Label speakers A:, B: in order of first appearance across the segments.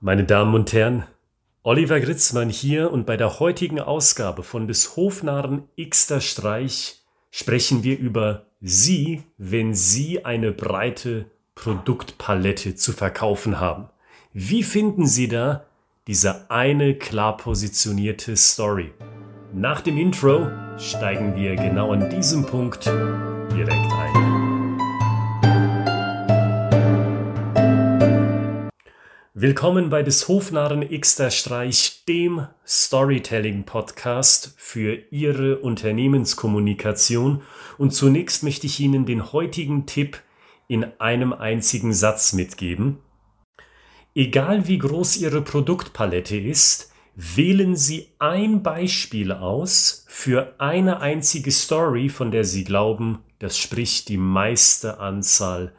A: Meine Damen und Herren, Oliver Gritzmann hier und bei der heutigen Ausgabe von des Hofnarren Xter Streich sprechen wir über Sie, wenn Sie eine breite Produktpalette zu verkaufen haben. Wie finden Sie da diese eine klar positionierte Story? Nach dem Intro steigen wir genau an diesem Punkt direkt ein. Willkommen bei des Hofnarren Xter Streich, dem Storytelling-Podcast für Ihre Unternehmenskommunikation. Und zunächst möchte ich Ihnen den heutigen Tipp in einem einzigen Satz mitgeben. Egal wie groß Ihre Produktpalette ist, wählen Sie ein Beispiel aus für eine einzige Story, von der Sie glauben, das spricht die meiste Anzahl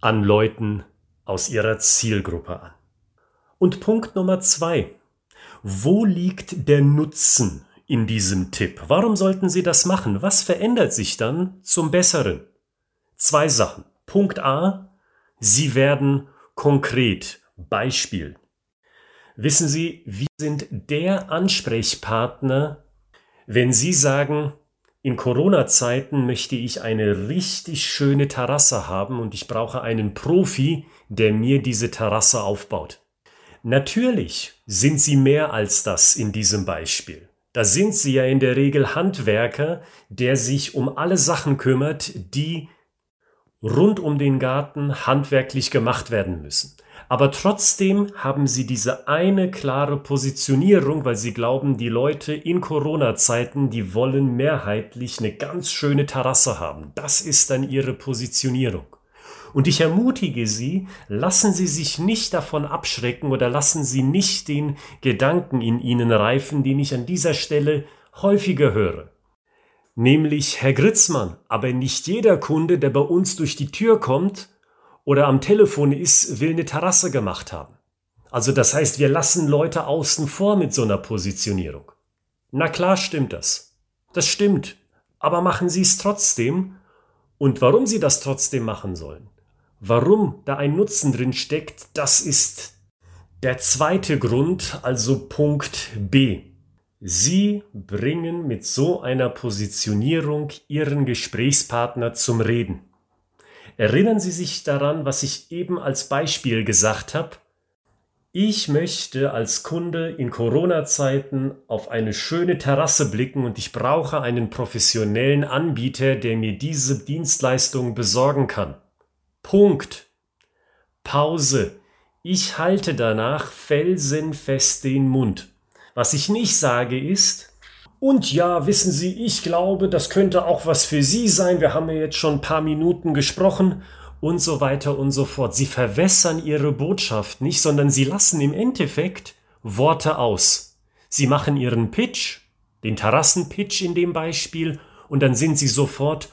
A: an Leuten aus Ihrer Zielgruppe an. Und Punkt Nummer zwei. Wo liegt der Nutzen in diesem Tipp? Warum sollten Sie das machen? Was verändert sich dann zum Besseren? Zwei Sachen. Punkt A. Sie werden konkret. Beispiel. Wissen Sie, wir sind der Ansprechpartner, wenn Sie sagen, in Corona-Zeiten möchte ich eine richtig schöne Terrasse haben und ich brauche einen Profi, der mir diese Terrasse aufbaut. Natürlich sind sie mehr als das in diesem Beispiel. Da sind sie ja in der Regel Handwerker, der sich um alle Sachen kümmert, die rund um den Garten handwerklich gemacht werden müssen. Aber trotzdem haben sie diese eine klare Positionierung, weil sie glauben, die Leute in Corona-Zeiten, die wollen mehrheitlich eine ganz schöne Terrasse haben. Das ist dann ihre Positionierung. Und ich ermutige Sie, lassen Sie sich nicht davon abschrecken oder lassen Sie nicht den Gedanken in Ihnen reifen, den ich an dieser Stelle häufiger höre. Nämlich, Herr Gritzmann, aber nicht jeder Kunde, der bei uns durch die Tür kommt oder am Telefon ist, will eine Terrasse gemacht haben. Also das heißt, wir lassen Leute außen vor mit so einer Positionierung. Na klar stimmt das. Das stimmt. Aber machen Sie es trotzdem. Und warum Sie das trotzdem machen sollen, Warum da ein Nutzen drin steckt, das ist der zweite Grund, also Punkt B. Sie bringen mit so einer Positionierung Ihren Gesprächspartner zum Reden. Erinnern Sie sich daran, was ich eben als Beispiel gesagt habe? Ich möchte als Kunde in Corona-Zeiten auf eine schöne Terrasse blicken und ich brauche einen professionellen Anbieter, der mir diese Dienstleistung besorgen kann. Punkt. Pause. Ich halte danach felsenfest den Mund. Was ich nicht sage ist, und ja, wissen Sie, ich glaube, das könnte auch was für Sie sein. Wir haben ja jetzt schon ein paar Minuten gesprochen und so weiter und so fort. Sie verwässern Ihre Botschaft nicht, sondern Sie lassen im Endeffekt Worte aus. Sie machen Ihren Pitch, den Terrassenpitch in dem Beispiel, und dann sind Sie sofort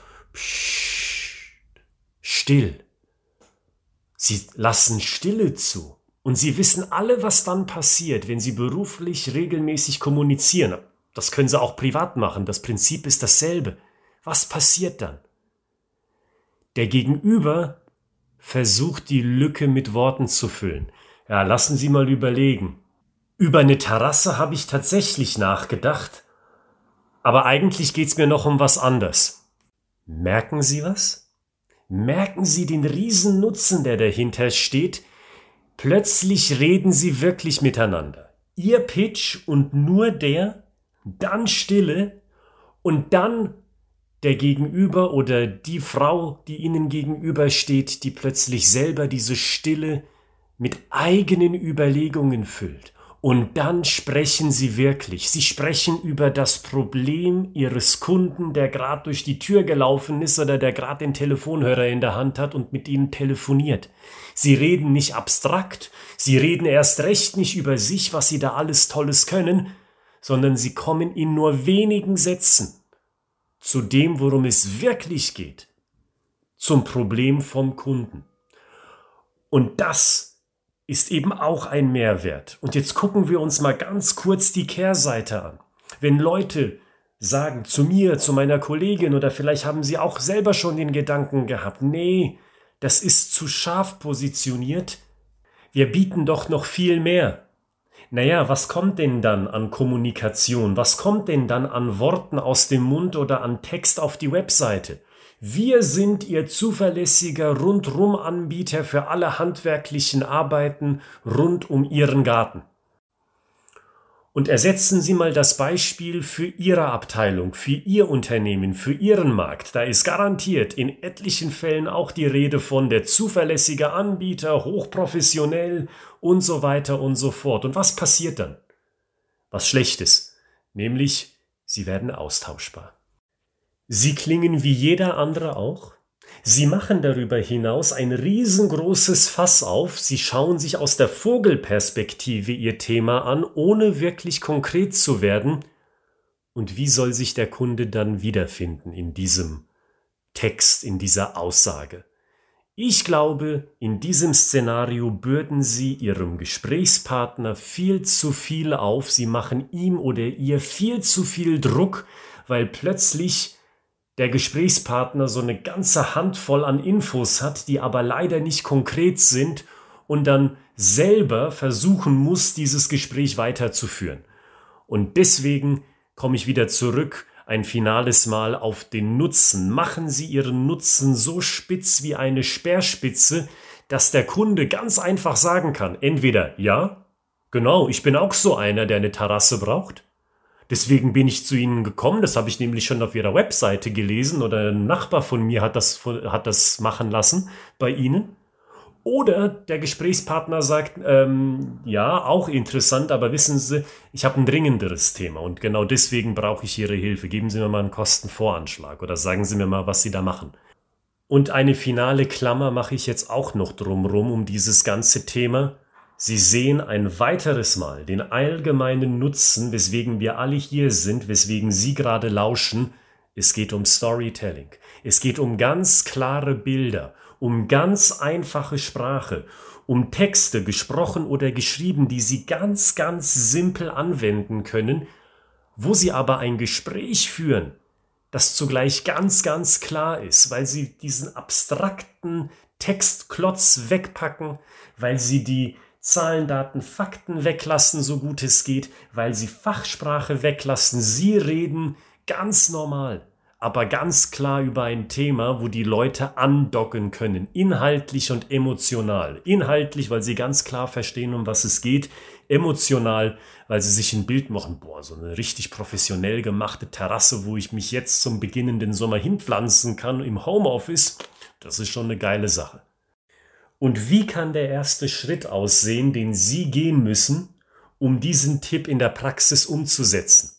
A: still. Sie lassen Stille zu. Und sie wissen alle, was dann passiert, wenn sie beruflich regelmäßig kommunizieren. Das können sie auch privat machen. Das Prinzip ist dasselbe. Was passiert dann? Der Gegenüber versucht die Lücke mit Worten zu füllen. Ja, lassen Sie mal überlegen. Über eine Terrasse habe ich tatsächlich nachgedacht, aber eigentlich geht's mir noch um was anderes. Merken Sie was? Merken Sie den Riesennutzen, der dahinter steht? Plötzlich reden Sie wirklich miteinander. Ihr Pitch und nur der, dann Stille und dann der Gegenüber oder die Frau, die Ihnen gegenüber steht, die plötzlich selber diese Stille mit eigenen Überlegungen füllt. Und dann sprechen sie wirklich. Sie sprechen über das Problem ihres Kunden, der gerade durch die Tür gelaufen ist oder der gerade den Telefonhörer in der Hand hat und mit ihnen telefoniert. Sie reden nicht abstrakt, sie reden erst recht nicht über sich, was sie da alles Tolles können, sondern sie kommen in nur wenigen Sätzen zu dem, worum es wirklich geht, zum Problem vom Kunden. Und das ist eben auch ein Mehrwert. Und jetzt gucken wir uns mal ganz kurz die Kehrseite an. Wenn Leute sagen zu mir, zu meiner Kollegin oder vielleicht haben sie auch selber schon den Gedanken gehabt, nee, das ist zu scharf positioniert, Wir bieten doch noch viel mehr. Naja, was kommt denn dann an Kommunikation? Was kommt denn dann an Worten aus dem Mund oder an Text auf die Webseite? Wir sind Ihr zuverlässiger Rundrum-Anbieter für alle handwerklichen Arbeiten rund um Ihren Garten. Und ersetzen Sie mal das Beispiel für Ihre Abteilung, für Ihr Unternehmen, für Ihren Markt. Da ist garantiert in etlichen Fällen auch die Rede von der zuverlässige Anbieter, hochprofessionell und so weiter und so fort. Und was passiert dann? Was Schlechtes, nämlich Sie werden austauschbar. Sie klingen wie jeder andere auch, Sie machen darüber hinaus ein riesengroßes Fass auf, Sie schauen sich aus der Vogelperspektive Ihr Thema an, ohne wirklich konkret zu werden. Und wie soll sich der Kunde dann wiederfinden in diesem Text, in dieser Aussage? Ich glaube, in diesem Szenario bürden Sie Ihrem Gesprächspartner viel zu viel auf, Sie machen ihm oder ihr viel zu viel Druck, weil plötzlich der Gesprächspartner so eine ganze Handvoll an Infos hat, die aber leider nicht konkret sind und dann selber versuchen muss, dieses Gespräch weiterzuführen. Und deswegen komme ich wieder zurück ein finales Mal auf den Nutzen. Machen Sie Ihren Nutzen so spitz wie eine Speerspitze, dass der Kunde ganz einfach sagen kann, entweder ja, genau, ich bin auch so einer, der eine Terrasse braucht, Deswegen bin ich zu Ihnen gekommen. Das habe ich nämlich schon auf Ihrer Webseite gelesen oder ein Nachbar von mir hat das, hat das machen lassen bei Ihnen. Oder der Gesprächspartner sagt, ähm, ja, auch interessant, aber wissen Sie, ich habe ein dringenderes Thema und genau deswegen brauche ich Ihre Hilfe. Geben Sie mir mal einen Kostenvoranschlag oder sagen Sie mir mal, was Sie da machen. Und eine finale Klammer mache ich jetzt auch noch drumrum um dieses ganze Thema. Sie sehen ein weiteres Mal den allgemeinen Nutzen, weswegen wir alle hier sind, weswegen Sie gerade lauschen. Es geht um Storytelling. Es geht um ganz klare Bilder, um ganz einfache Sprache, um Texte, gesprochen oder geschrieben, die Sie ganz, ganz simpel anwenden können, wo Sie aber ein Gespräch führen, das zugleich ganz, ganz klar ist, weil Sie diesen abstrakten Textklotz wegpacken, weil Sie die Zahlen, Daten, Fakten weglassen, so gut es geht, weil sie Fachsprache weglassen. Sie reden ganz normal, aber ganz klar über ein Thema, wo die Leute andocken können, inhaltlich und emotional. Inhaltlich, weil sie ganz klar verstehen, um was es geht. Emotional, weil sie sich ein Bild machen, boah, so eine richtig professionell gemachte Terrasse, wo ich mich jetzt zum beginnenden Sommer hinpflanzen kann im Homeoffice. Das ist schon eine geile Sache. Und wie kann der erste Schritt aussehen, den Sie gehen müssen, um diesen Tipp in der Praxis umzusetzen?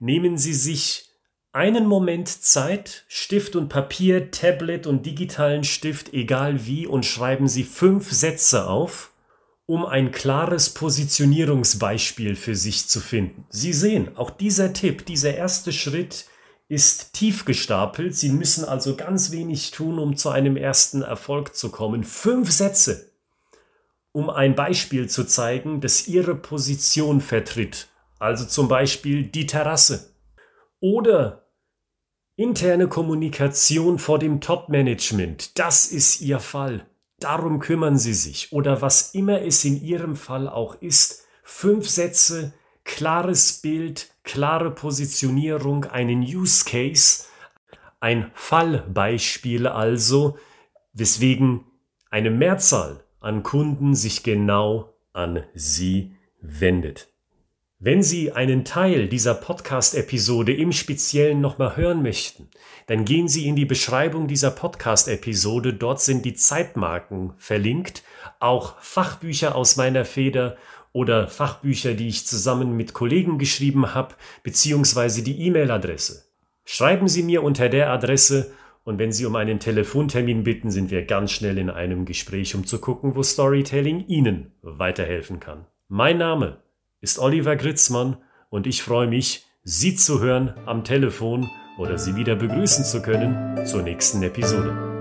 A: Nehmen Sie sich einen Moment Zeit, Stift und Papier, Tablet und digitalen Stift, egal wie, und schreiben Sie fünf Sätze auf, um ein klares Positionierungsbeispiel für sich zu finden. Sie sehen, auch dieser Tipp, dieser erste Schritt ist tief gestapelt. Sie müssen also ganz wenig tun, um zu einem ersten Erfolg zu kommen. Fünf Sätze, um ein Beispiel zu zeigen, das Ihre Position vertritt. Also zum Beispiel die Terrasse. Oder interne Kommunikation vor dem Top-Management. Das ist Ihr Fall. Darum kümmern Sie sich. Oder was immer es in Ihrem Fall auch ist. Fünf Sätze, klares Bild, klare Positionierung, einen Use Case, ein Fallbeispiel also, weswegen eine Mehrzahl an Kunden sich genau an Sie wendet. Wenn Sie einen Teil dieser Podcast-Episode im Speziellen nochmal hören möchten, dann gehen Sie in die Beschreibung dieser Podcast-Episode. Dort sind die Zeitmarken verlinkt, auch Fachbücher aus meiner Feder oder Fachbücher, die ich zusammen mit Kollegen geschrieben habe, beziehungsweise die E-Mail-Adresse. Schreiben Sie mir unter der Adresse und wenn Sie um einen Telefontermin bitten, sind wir ganz schnell in einem Gespräch, um zu gucken, wo Storytelling Ihnen weiterhelfen kann. Mein Name ist Oliver Gritzmann und ich freue mich, Sie zu hören am Telefon oder Sie wieder begrüßen zu können zur nächsten Episode.